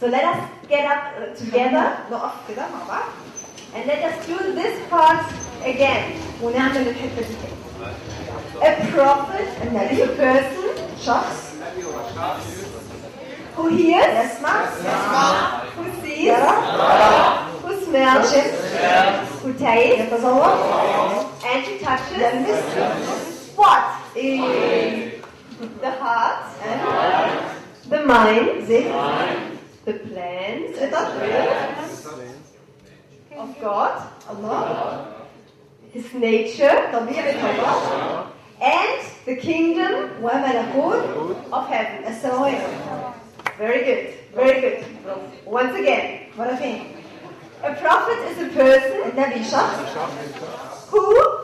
So let us get up uh, together نقف كده مع بعض and let us do this part again. ونعمل الحته دي تاني A prophet is a person شخص who hears, يسمع who sees, يرى who smells, يشم who tastes, يتذوق and who touches. يلمس What is the heart, the mind, ذهن the plans خطط of God, الله His nature, طبيعه الله and the kingdom وملكوت of heaven. السماوات Very good, very good. Once again, مرة تاني a prophet is a person النبي شخص who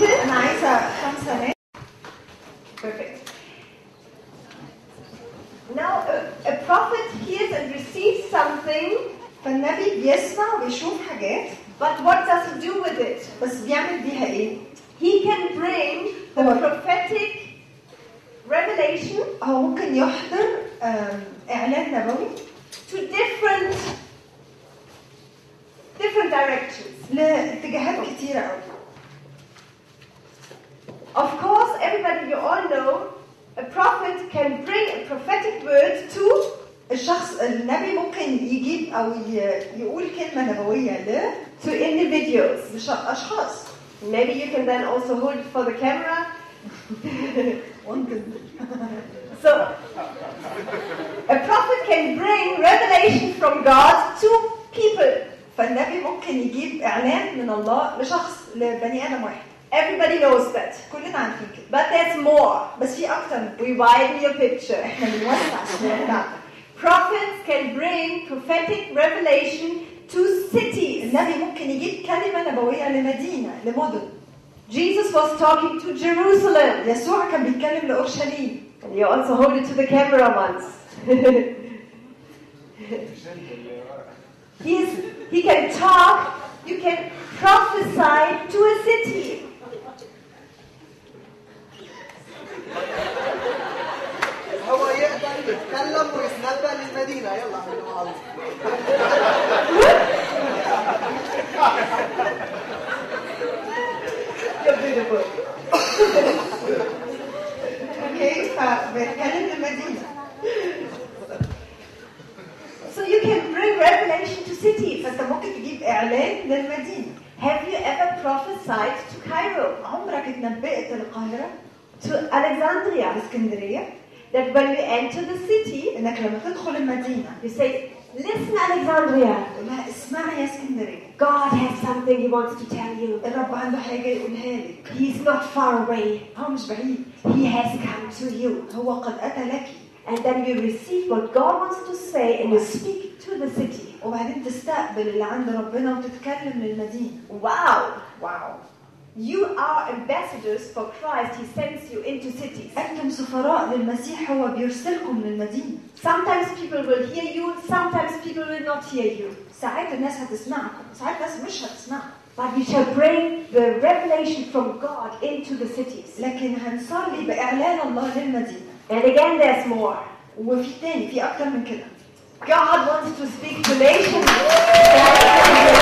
Five people. انا عايزه خمسه ناس Perfect. Now, a, a prophet hears and receives something, فالنبي بيسمع وبيشوف حاجات but what does he do with it? بس بيعمل بيها ايه؟ He can bring the prophetic revelation هو ممكن يحضر آم، اعلان نبوي to different different directions. لاتجاهات كتيره قوي Of course, everybody you all know, a prophet can bring a prophetic word to الشخص النبي ممكن يجيب او ي- يقول كلمه نبويه ل to individuals. لاشخاص Maybe you can then also hold it for the camera. ممكن So, a prophet can bring revelation from God to people. فالنبي ممكن يجيب اعلان من الله لشخص لبني ادم واحد Everybody knows that. كلنا عارفين كده But there's more. بس في اكتر من We widen your picture. احنا بنوسع الصوره بتاعتنا Prophets can bring prophetic revelation to cities. النبي ممكن يجيب كلمه نبويه لمدينه لمدن Jesus was talking to Jerusalem. يسوع كان بيتكلم لاورشليم And you also hold it to the camera once. he, is, he can talk, you can prophesy to a city. ويتنبأ للمدينة يلا اعملوا معروف You're beautiful. اوكي فبيتكلم للمدينه So you can bring revelation to cities. فانت ممكن تجيب اعلان للمدينه Have you ever prophesied to Cairo, عمرك اتنبأت للقاهره to Alexandria, اسكندريه that when you enter the city, انك لما تدخل المدينه you say, Listen, Alexandria, تقول لها اسمعي يا اسكندريه God has something He wants to tell you. الرب عنده حاجه يقولها لك He's not far away. هو مش بعيد He has come to you. هو قد اتى لك And then you receive what God wants to say and you speak to the city. وبعدين تستقبل اللي عند ربنا وتتكلم للمدينه Wow! واو You are ambassadors for Christ. He sends you into cities. انتم سفراء للمسيح هو بيرسلكم للمدينه Sometimes people will hear you, sometimes people will not hear you. ساعات الناس هتسمعكم ساعات الناس مش هتسمعكم But we shall bring the revelation from God into the cities. لكن هنصلي باعلان الله للمدينه And again, there's more. وفي تاني في اكتر من كده God wants to speak to nations.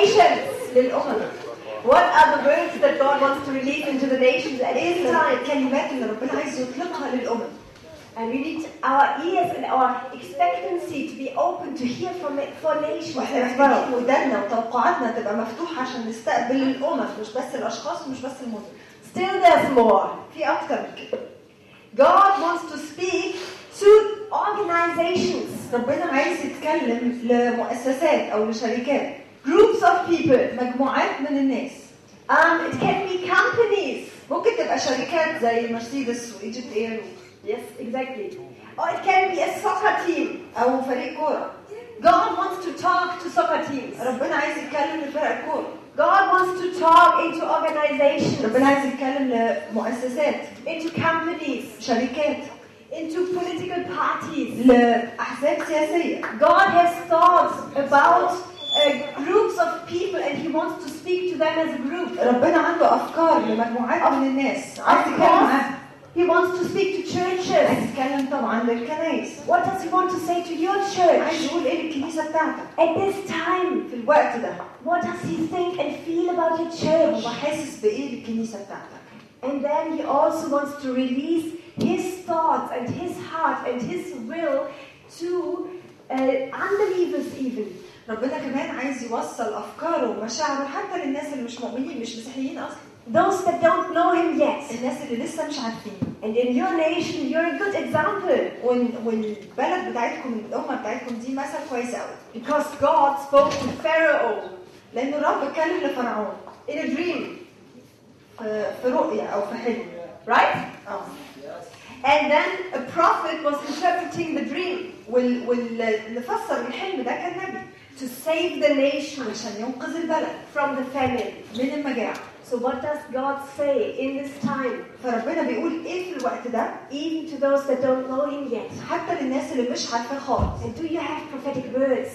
nations. للامم What are the words that God wants to release into the nations at إيه this time? الكلمات اللي ربنا عايز يطلقها للامم And we need our ears and our expectancy to be open to hear from it for nations وإحنا. محتاجين ودانا وتوقعاتنا تبقى مفتوحه عشان نستقبل الامم مش بس الاشخاص ومش بس المدن Still, there's more. في من كده God wants to speak to organizations, ربنا عايز يتكلم لمؤسسات أو لشركات groups of people. مجموعات من الناس Um, it can be companies. ممكن تبقى شركات زي مرسيدس وايجيبت اير Yes, exactly. Or it can be a soccer team. او فريق كوره God wants to talk to soccer teams. ربنا عايز يتكلم لفرق الكوره God wants to talk into organizations, ربنا عايز يتكلم لمؤسسات into companies, شركات into political parties. لاحزاب سياسيه God has thoughts about uh, groups of people and He wants to speak to them as a group. ربنا عنده افكار لمجموعات من الناس عايز Of يتكلم course, معاهم He wants to speak to عايز churches. يتكلم طبعا للكنائس What does He want to say to your عايز church? يقول ايه للكنيسه بتاعتك At this time, في الوقت ده what does He think and feel about your هو church? حاسس بايه للكنيسه بتاعتك And then He also wants to release His thoughts and His heart and His will to uh, unbelievers, even. ربنا كمان عايز يوصل أفكاره ومشاعره حتى للناس اللي مش مؤمنين مش مسيحيين أصلا. Those that don't know Him yet. الناس اللي لسه مش عارفين. And in your nation, you're a good example. وال- والبلد بتاعتكم الأمة بتاعتكم دي مثل كويس قوي Because God spoke to Pharaoh. لأن الرب اتكلم لفرعون. In a dream, في رؤية أو في حلم. Right? آه. And then a prophet was interpreting the dream. وال- واللي فسر الحلم ده كان نبي. to save the nation عشان ينقذ البلد from the famine. من المجاعه So what does God say in this time, فربنا بيقول ايه في الوقت ده even to those that don't know Him yet? حتى للناس اللي مش عارفاه خالص And do you have prophetic words?